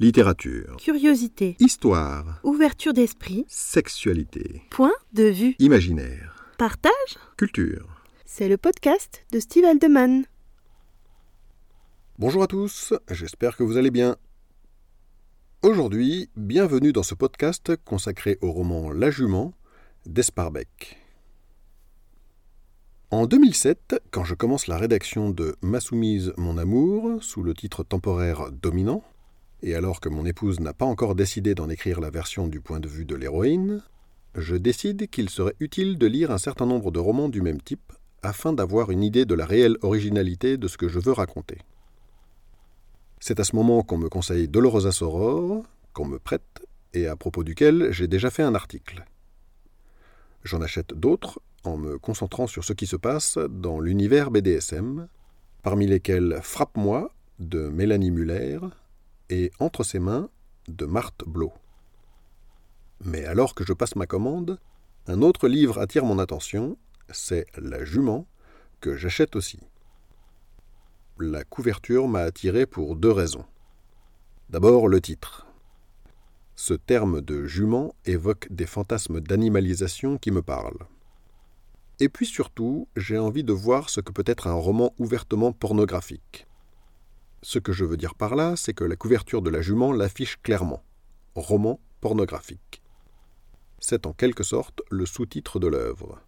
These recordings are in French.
Littérature. Curiosité. Histoire. Ouverture d'esprit. Sexualité. Point de vue. Imaginaire. Partage. Culture. C'est le podcast de Steve Aldeman. Bonjour à tous, j'espère que vous allez bien. Aujourd'hui, bienvenue dans ce podcast consacré au roman La Jument d'Esparbeck. En 2007, quand je commence la rédaction de Ma soumise, mon amour, sous le titre temporaire dominant, et alors que mon épouse n'a pas encore décidé d'en écrire la version du point de vue de l'héroïne, je décide qu'il serait utile de lire un certain nombre de romans du même type afin d'avoir une idée de la réelle originalité de ce que je veux raconter. C'est à ce moment qu'on me conseille Dolorosa Soror, qu'on me prête, et à propos duquel j'ai déjà fait un article. J'en achète d'autres en me concentrant sur ce qui se passe dans l'univers BDSM, parmi lesquels Frappe-moi de Mélanie Muller, et entre ses mains de Marthe Blo. Mais alors que je passe ma commande, un autre livre attire mon attention, c'est La jument, que j'achète aussi. La couverture m'a attiré pour deux raisons. D'abord le titre. Ce terme de jument évoque des fantasmes d'animalisation qui me parlent. Et puis surtout, j'ai envie de voir ce que peut être un roman ouvertement pornographique. Ce que je veux dire par là, c'est que la couverture de la jument l'affiche clairement. Roman pornographique. C'est en quelque sorte le sous-titre de l'œuvre.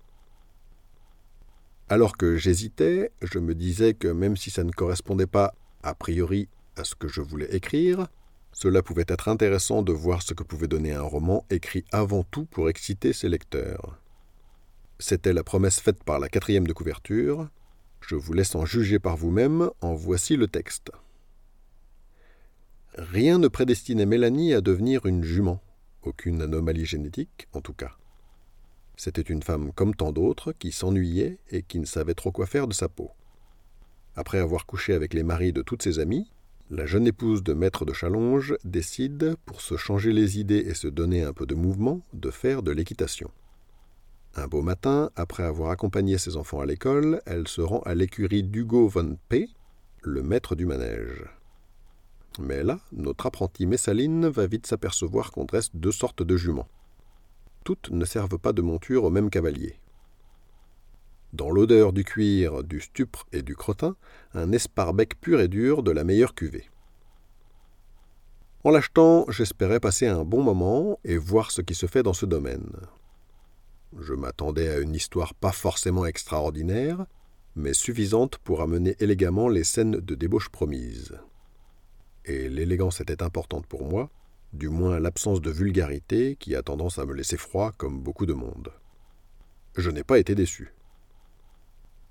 Alors que j'hésitais, je me disais que même si ça ne correspondait pas a priori à ce que je voulais écrire, cela pouvait être intéressant de voir ce que pouvait donner un roman écrit avant tout pour exciter ses lecteurs. C'était la promesse faite par la quatrième de couverture, je vous laisse en juger par vous-même, en voici le texte. Rien ne prédestinait Mélanie à devenir une jument, aucune anomalie génétique en tout cas. C'était une femme comme tant d'autres qui s'ennuyait et qui ne savait trop quoi faire de sa peau. Après avoir couché avec les maris de toutes ses amies, la jeune épouse de maître de Chalonge décide, pour se changer les idées et se donner un peu de mouvement, de faire de l'équitation. Un beau matin, après avoir accompagné ses enfants à l'école, elle se rend à l'écurie d'Hugo von P., le maître du manège. Mais là, notre apprentie Messaline va vite s'apercevoir qu'on dresse deux sortes de juments. Toutes ne servent pas de monture au même cavalier. Dans l'odeur du cuir, du stupre et du crottin, un esparbec pur et dur de la meilleure cuvée. En l'achetant, j'espérais passer un bon moment et voir ce qui se fait dans ce domaine. Je m'attendais à une histoire pas forcément extraordinaire, mais suffisante pour amener élégamment les scènes de débauche promises. Et l'élégance était importante pour moi, du moins l'absence de vulgarité qui a tendance à me laisser froid comme beaucoup de monde. Je n'ai pas été déçu.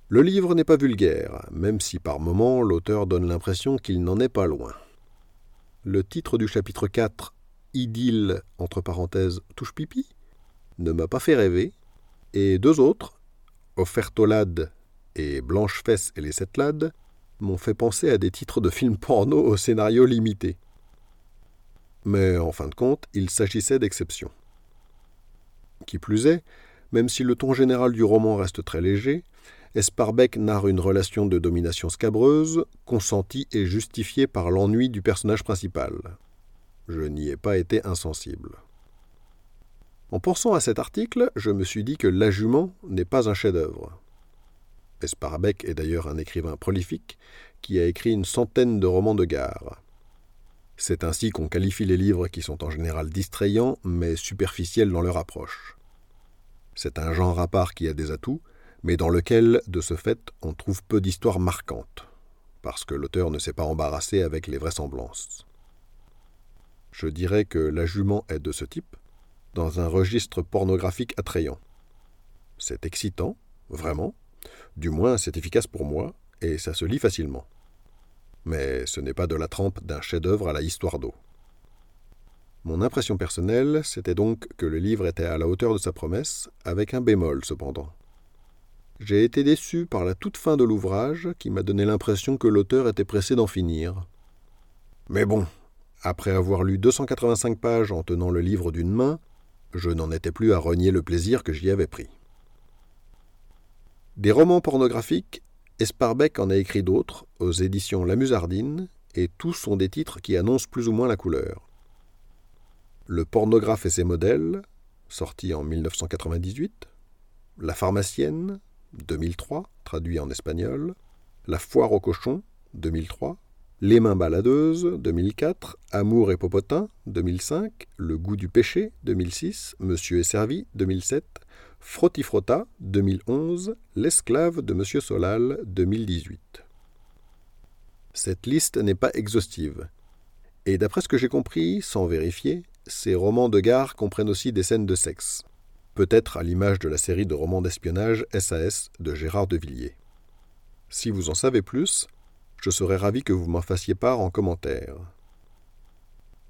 Le livre n'est pas vulgaire, même si par moments l'auteur donne l'impression qu'il n'en est pas loin. Le titre du chapitre 4, Idylle, entre parenthèses, touche pipi, ne m'a pas fait rêver, et deux autres, Offertolade et Blanche-Fesse et les Sept Lades, m'ont fait penser à des titres de films porno au scénario limité. Mais en fin de compte, il s'agissait d'exceptions. Qui plus est, même si le ton général du roman reste très léger, Esparbeck narre une relation de domination scabreuse, consentie et justifiée par l'ennui du personnage principal. Je n'y ai pas été insensible. En pensant à cet article, je me suis dit que La Jument n'est pas un chef-d'œuvre. Esparbeck est d'ailleurs un écrivain prolifique qui a écrit une centaine de romans de gare. C'est ainsi qu'on qualifie les livres qui sont en général distrayants mais superficiels dans leur approche. C'est un genre à part qui a des atouts, mais dans lequel, de ce fait, on trouve peu d'histoires marquantes, parce que l'auteur ne s'est pas embarrassé avec les vraisemblances. Je dirais que La Jument est de ce type, dans un registre pornographique attrayant. C'est excitant, vraiment, du moins c'est efficace pour moi, et ça se lit facilement. Mais ce n'est pas de la trempe d'un chef-d'œuvre à la histoire d'eau. Mon impression personnelle, c'était donc que le livre était à la hauteur de sa promesse, avec un bémol cependant. J'ai été déçu par la toute fin de l'ouvrage qui m'a donné l'impression que l'auteur était pressé d'en finir. Mais bon, après avoir lu 285 pages en tenant le livre d'une main, je n'en étais plus à renier le plaisir que j'y avais pris. Des romans pornographiques, Esparbeck en a écrit d'autres, aux éditions La Musardine, et tous sont des titres qui annoncent plus ou moins la couleur. Le pornographe et ses modèles, sorti en 1998, La pharmacienne, 2003, traduit en espagnol, La foire au cochon, 2003, Les mains baladeuses, 2004, Amour et popotin, 2005, Le goût du péché, 2006, Monsieur est servi, 2007, Frottifrotta, 2011, L'esclave de Monsieur Solal, 2018. Cette liste n'est pas exhaustive. Et d'après ce que j'ai compris, sans vérifier, ces romans de gare comprennent aussi des scènes de sexe. Peut-être à l'image de la série de romans d'espionnage SAS de Gérard de Villiers. Si vous en savez plus, je serais ravi que vous m'en fassiez part en commentaire.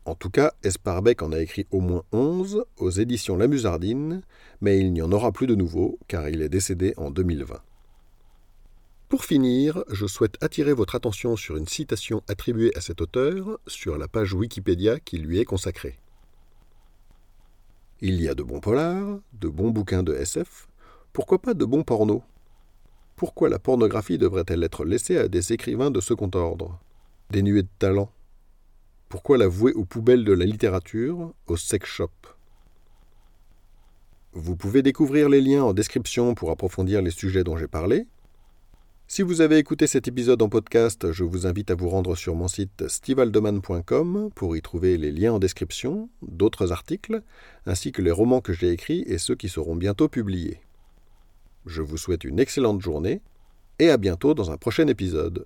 En tout cas, Esparbeck en a écrit au moins 11 aux éditions La Musardine, mais il n'y en aura plus de nouveau car il est décédé en 2020. Pour finir, je souhaite attirer votre attention sur une citation attribuée à cet auteur sur la page Wikipédia qui lui est consacrée. Il y a de bons polars, de bons bouquins de SF, pourquoi pas de bons pornos? Pourquoi la pornographie devrait-elle être laissée à des écrivains de second ordre, dénués de talent? Pourquoi la vouer aux poubelles de la littérature, aux sex shops Vous pouvez découvrir les liens en description pour approfondir les sujets dont j'ai parlé, si vous avez écouté cet épisode en podcast, je vous invite à vous rendre sur mon site stivaldeman.com pour y trouver les liens en description, d'autres articles, ainsi que les romans que j'ai écrits et ceux qui seront bientôt publiés. Je vous souhaite une excellente journée et à bientôt dans un prochain épisode.